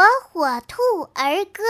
火火兔儿歌。